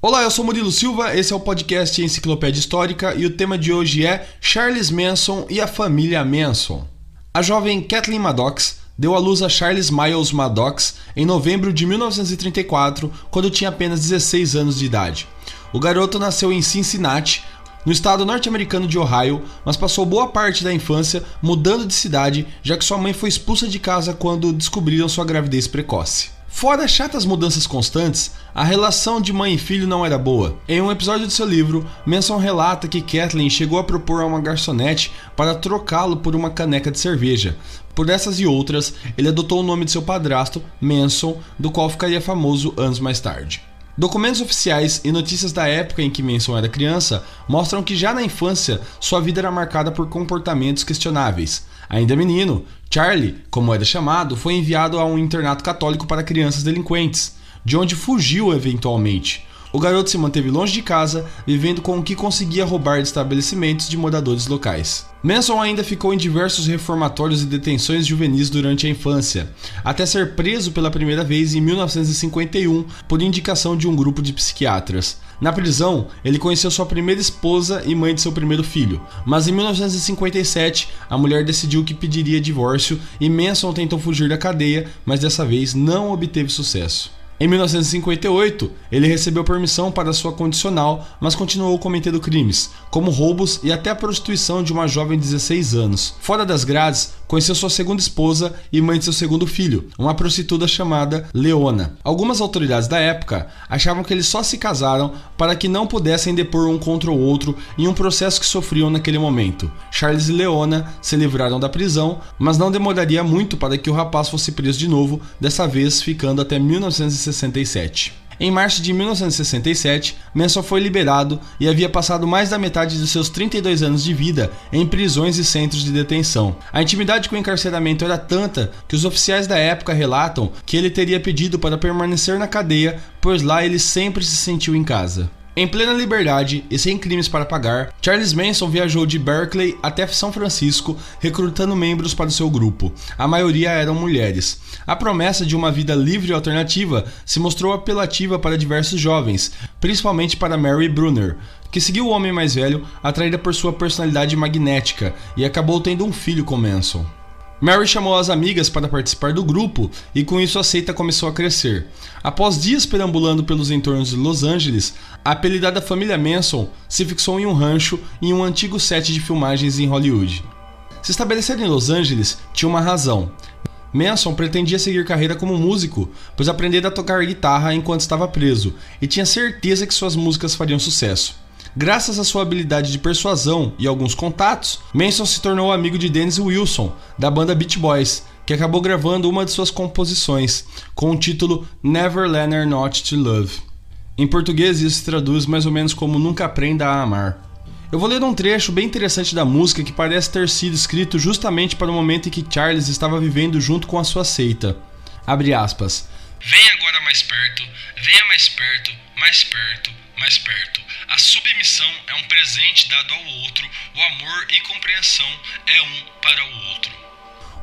Olá, eu sou Murilo Silva, esse é o podcast Enciclopédia Histórica e o tema de hoje é Charles Manson e a família Manson. A jovem Kathleen Maddox deu à luz a Charles Miles Maddox em novembro de 1934, quando tinha apenas 16 anos de idade. O garoto nasceu em Cincinnati, no estado norte-americano de Ohio, mas passou boa parte da infância mudando de cidade, já que sua mãe foi expulsa de casa quando descobriram sua gravidez precoce. Fora chatas mudanças constantes, a relação de mãe e filho não era boa. Em um episódio de seu livro, Manson relata que Kathleen chegou a propor a uma garçonete para trocá-lo por uma caneca de cerveja. Por essas e outras, ele adotou o nome de seu padrasto, Manson, do qual ficaria famoso anos mais tarde. Documentos oficiais e notícias da época em que Manson era criança mostram que já na infância sua vida era marcada por comportamentos questionáveis. Ainda menino, Charlie, como era chamado, foi enviado a um internato católico para crianças delinquentes, de onde fugiu eventualmente. O garoto se manteve longe de casa, vivendo com o que conseguia roubar de estabelecimentos de moradores locais. Manson ainda ficou em diversos reformatórios e detenções juvenis durante a infância, até ser preso pela primeira vez em 1951 por indicação de um grupo de psiquiatras. Na prisão, ele conheceu sua primeira esposa e mãe de seu primeiro filho, mas em 1957 a mulher decidiu que pediria divórcio e Manson tentou fugir da cadeia, mas dessa vez não obteve sucesso. Em 1958, ele recebeu permissão para sua condicional, mas continuou cometendo crimes, como roubos e até a prostituição de uma jovem de 16 anos. Fora das grades, conheceu sua segunda esposa e mãe de seu segundo filho, uma prostituta chamada Leona. Algumas autoridades da época achavam que eles só se casaram para que não pudessem depor um contra o outro em um processo que sofriam naquele momento. Charles e Leona se livraram da prisão, mas não demoraria muito para que o rapaz fosse preso de novo, dessa vez ficando até 1960. 1967. Em março de 1967, Manson foi liberado e havia passado mais da metade de seus 32 anos de vida em prisões e centros de detenção. A intimidade com o encarceramento era tanta que os oficiais da época relatam que ele teria pedido para permanecer na cadeia, pois lá ele sempre se sentiu em casa. Em plena liberdade e sem crimes para pagar, Charles Manson viajou de Berkeley até São Francisco, recrutando membros para o seu grupo. A maioria eram mulheres. A promessa de uma vida livre e alternativa se mostrou apelativa para diversos jovens, principalmente para Mary Brunner, que seguiu o homem mais velho, atraída por sua personalidade magnética, e acabou tendo um filho com Manson. Mary chamou as amigas para participar do grupo e com isso a seita começou a crescer. Após dias perambulando pelos entornos de Los Angeles, a apelidada família Manson se fixou em um rancho em um antigo set de filmagens em Hollywood. Se estabelecer em Los Angeles tinha uma razão. Manson pretendia seguir carreira como músico, pois aprendera a tocar guitarra enquanto estava preso e tinha certeza que suas músicas fariam sucesso. Graças à sua habilidade de persuasão e alguns contatos, Manson se tornou amigo de Dennis Wilson, da banda Beach Boys, que acabou gravando uma de suas composições, com o título Never Learn Not to Love. Em português, isso se traduz mais ou menos como Nunca Aprenda a Amar. Eu vou ler um trecho bem interessante da música que parece ter sido escrito justamente para o momento em que Charles estava vivendo junto com a sua seita. Abre aspas. Venha agora mais perto, venha mais perto, mais perto, mais perto. A submissão é um presente dado ao outro, o amor e compreensão é um para o outro.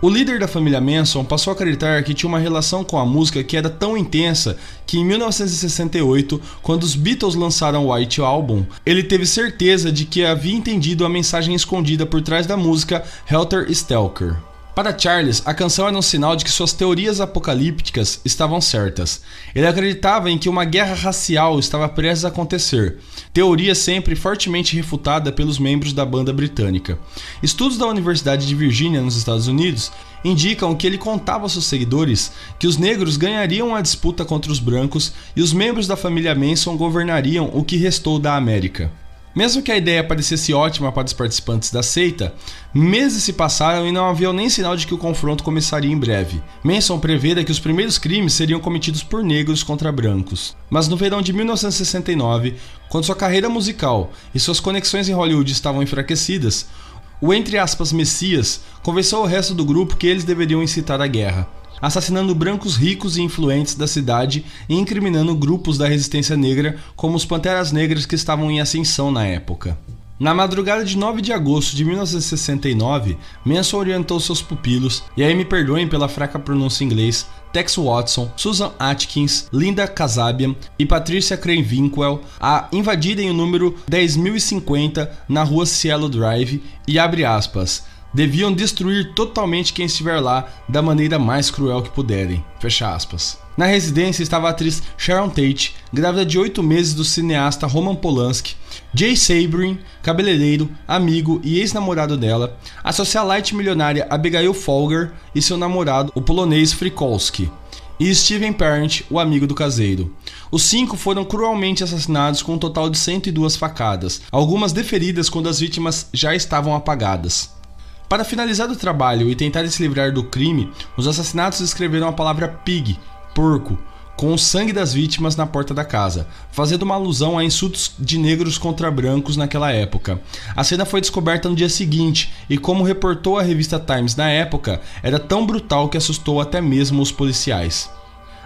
O líder da família Manson passou a acreditar que tinha uma relação com a música que era tão intensa que em 1968, quando os Beatles lançaram o White Album, ele teve certeza de que havia entendido a mensagem escondida por trás da música Helter Skelter. Para Charles, a canção era um sinal de que suas teorias apocalípticas estavam certas. Ele acreditava em que uma guerra racial estava prestes a acontecer, teoria sempre fortemente refutada pelos membros da banda britânica. Estudos da Universidade de Virgínia, nos Estados Unidos, indicam que ele contava aos seus seguidores que os negros ganhariam a disputa contra os brancos e os membros da família Manson governariam o que restou da América. Mesmo que a ideia parecesse ótima para os participantes da seita, meses se passaram e não havia nem sinal de que o confronto começaria em breve. Manson prevera que os primeiros crimes seriam cometidos por negros contra brancos. Mas no verão de 1969, quando sua carreira musical e suas conexões em Hollywood estavam enfraquecidas, o entre aspas Messias convenceu o resto do grupo que eles deveriam incitar a guerra assassinando brancos ricos e influentes da cidade e incriminando grupos da resistência negra, como os Panteras Negras que estavam em ascensão na época. Na madrugada de 9 de agosto de 1969, Manson orientou seus pupilos, e aí me perdoem pela fraca pronúncia em inglês, Tex Watson, Susan Atkins, Linda Kasabian e Patricia Crane-Winkwell a invadirem o número 10.050 na rua Cielo Drive e abre aspas deviam destruir totalmente quem estiver lá da maneira mais cruel que puderem. Fecha aspas. Na residência estava a atriz Sharon Tate, grávida de oito meses do cineasta Roman Polanski, Jay Sabrin, cabeleireiro, amigo e ex-namorado dela, a socialite milionária Abigail Folger e seu namorado, o polonês Frikolski, e Steven Parent, o amigo do caseiro. Os cinco foram cruelmente assassinados com um total de 102 facadas, algumas deferidas quando as vítimas já estavam apagadas. Para finalizar o trabalho e tentar se livrar do crime, os assassinatos escreveram a palavra pig, porco, com o sangue das vítimas na porta da casa, fazendo uma alusão a insultos de negros contra brancos naquela época. A cena foi descoberta no dia seguinte e, como reportou a revista Times na época, era tão brutal que assustou até mesmo os policiais.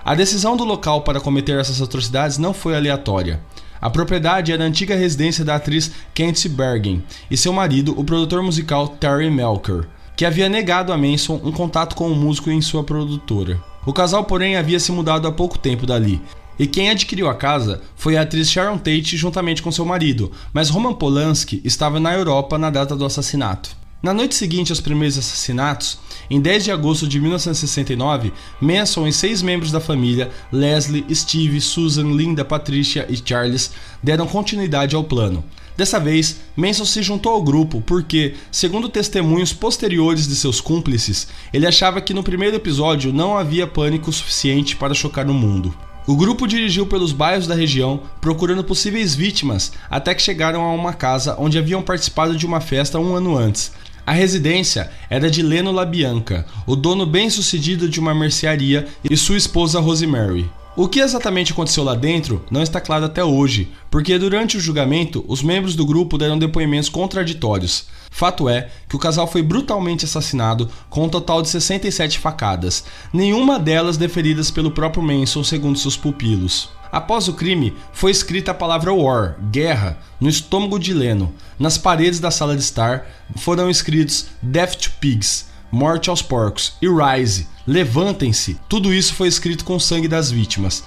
A decisão do local para cometer essas atrocidades não foi aleatória. A propriedade era a antiga residência da atriz Candice Bergen e seu marido, o produtor musical Terry Melker, que havia negado a Manson um contato com o músico em sua produtora. O casal, porém, havia se mudado há pouco tempo dali, e quem adquiriu a casa foi a atriz Sharon Tate juntamente com seu marido, mas Roman Polanski estava na Europa na data do assassinato. Na noite seguinte aos primeiros assassinatos, em 10 de agosto de 1969, Manson e seis membros da família, Leslie, Steve, Susan, Linda, Patricia e Charles, deram continuidade ao plano. Dessa vez, Manson se juntou ao grupo porque, segundo testemunhos posteriores de seus cúmplices, ele achava que no primeiro episódio não havia pânico suficiente para chocar o mundo. O grupo dirigiu pelos bairros da região procurando possíveis vítimas até que chegaram a uma casa onde haviam participado de uma festa um ano antes, a residência era de Leno Labianca, o dono bem-sucedido de uma mercearia, e sua esposa Rosemary. O que exatamente aconteceu lá dentro não está claro até hoje, porque durante o julgamento os membros do grupo deram depoimentos contraditórios. Fato é que o casal foi brutalmente assassinado com um total de 67 facadas, nenhuma delas deferidas pelo próprio Manson, segundo seus pupilos. Após o crime, foi escrita a palavra war, guerra, no estômago de Leno. Nas paredes da sala de estar foram escritos Death to Pigs, morte aos porcos, e Rise, levantem-se. Tudo isso foi escrito com o sangue das vítimas.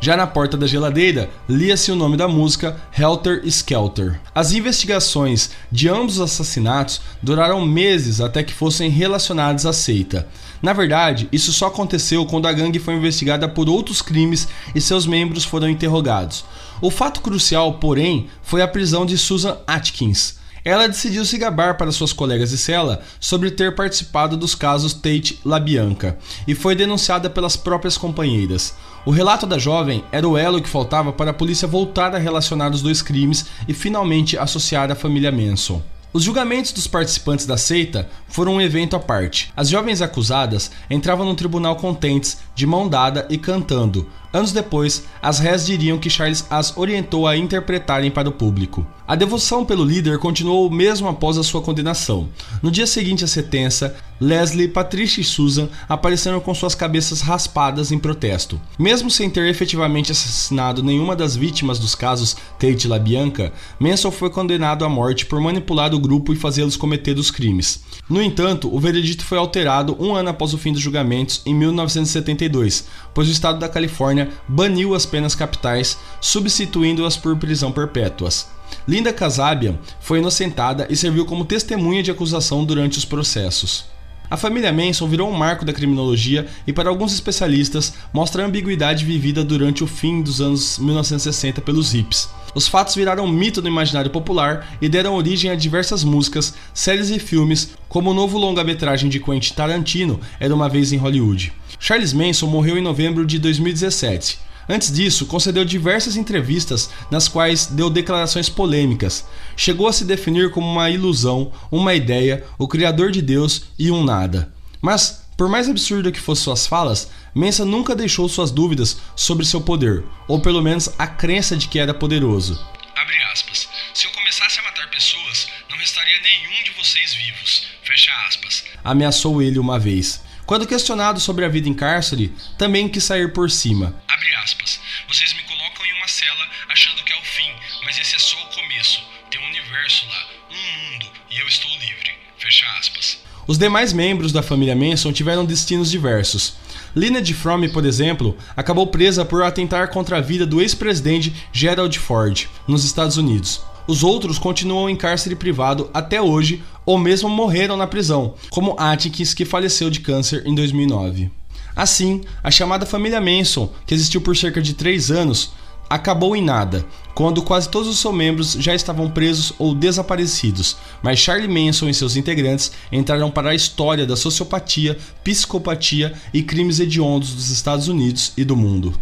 Já na porta da geladeira, lia-se o nome da música Helter Skelter. As investigações de ambos os assassinatos duraram meses até que fossem relacionados à seita. Na verdade, isso só aconteceu quando a gangue foi investigada por outros crimes e seus membros foram interrogados. O fato crucial, porém, foi a prisão de Susan Atkins. Ela decidiu se gabar para suas colegas de cela sobre ter participado dos casos Tate LaBianca e foi denunciada pelas próprias companheiras. O relato da jovem era o elo que faltava para a polícia voltar a relacionar os dois crimes e finalmente associar a família Manson. Os julgamentos dos participantes da seita foram um evento à parte. As jovens acusadas entravam no tribunal contentes, de mão dada e cantando. Anos depois, as réis diriam que Charles as orientou a interpretarem para o público. A devoção pelo líder continuou mesmo após a sua condenação. No dia seguinte à sentença, Leslie, Patricia e Susan apareceram com suas cabeças raspadas em protesto. Mesmo sem ter efetivamente assassinado nenhuma das vítimas dos casos Tate e LaBianca, Manson foi condenado à morte por manipular o grupo e fazê-los cometer os crimes. No entanto, o veredito foi alterado um ano após o fim dos julgamentos, em 1972, pois o estado da Califórnia baniu as penas capitais, substituindo-as por prisão perpétuas. Linda Kasabian foi inocentada e serviu como testemunha de acusação durante os processos. A família Manson virou um marco da criminologia e, para alguns especialistas, mostra a ambiguidade vivida durante o fim dos anos 1960 pelos hips. Os fatos viraram mito no imaginário popular e deram origem a diversas músicas, séries e filmes, como o novo longa-metragem de Quentin Tarantino, Era uma Vez em Hollywood. Charles Manson morreu em novembro de 2017. Antes disso, concedeu diversas entrevistas nas quais deu declarações polêmicas. Chegou a se definir como uma ilusão, uma ideia, o criador de Deus e um nada. Mas, por mais absurdo que fossem suas falas, Mensa nunca deixou suas dúvidas sobre seu poder, ou pelo menos a crença de que era poderoso. Abre aspas. Se eu começasse a matar pessoas, não restaria nenhum de vocês vivos. Fecha aspas. Ameaçou ele uma vez. Quando questionado sobre a vida em cárcere, também quis sair por cima. Abre aspas. Vocês me colocam em uma cela achando que é o fim, mas esse é só o começo. Tem um universo lá, um mundo, e eu estou livre. Fecha aspas. Os demais membros da família Manson tiveram destinos diversos. Lynette Fromme, por exemplo, acabou presa por atentar contra a vida do ex-presidente Gerald Ford, nos Estados Unidos. Os outros continuam em cárcere privado até hoje ou mesmo morreram na prisão, como Atkins, que faleceu de câncer em 2009. Assim, a chamada família Manson, que existiu por cerca de três anos, acabou em nada, quando quase todos os seus membros já estavam presos ou desaparecidos, mas Charlie Manson e seus integrantes entraram para a história da sociopatia, psicopatia e crimes hediondos dos Estados Unidos e do mundo.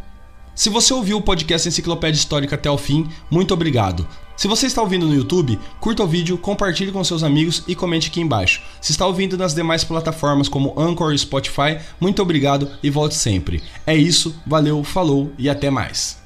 Se você ouviu o podcast Enciclopédia Histórica até o fim, muito obrigado. Se você está ouvindo no YouTube, curta o vídeo, compartilhe com seus amigos e comente aqui embaixo. Se está ouvindo nas demais plataformas como Anchor e Spotify, muito obrigado e volte sempre. É isso, valeu, falou e até mais.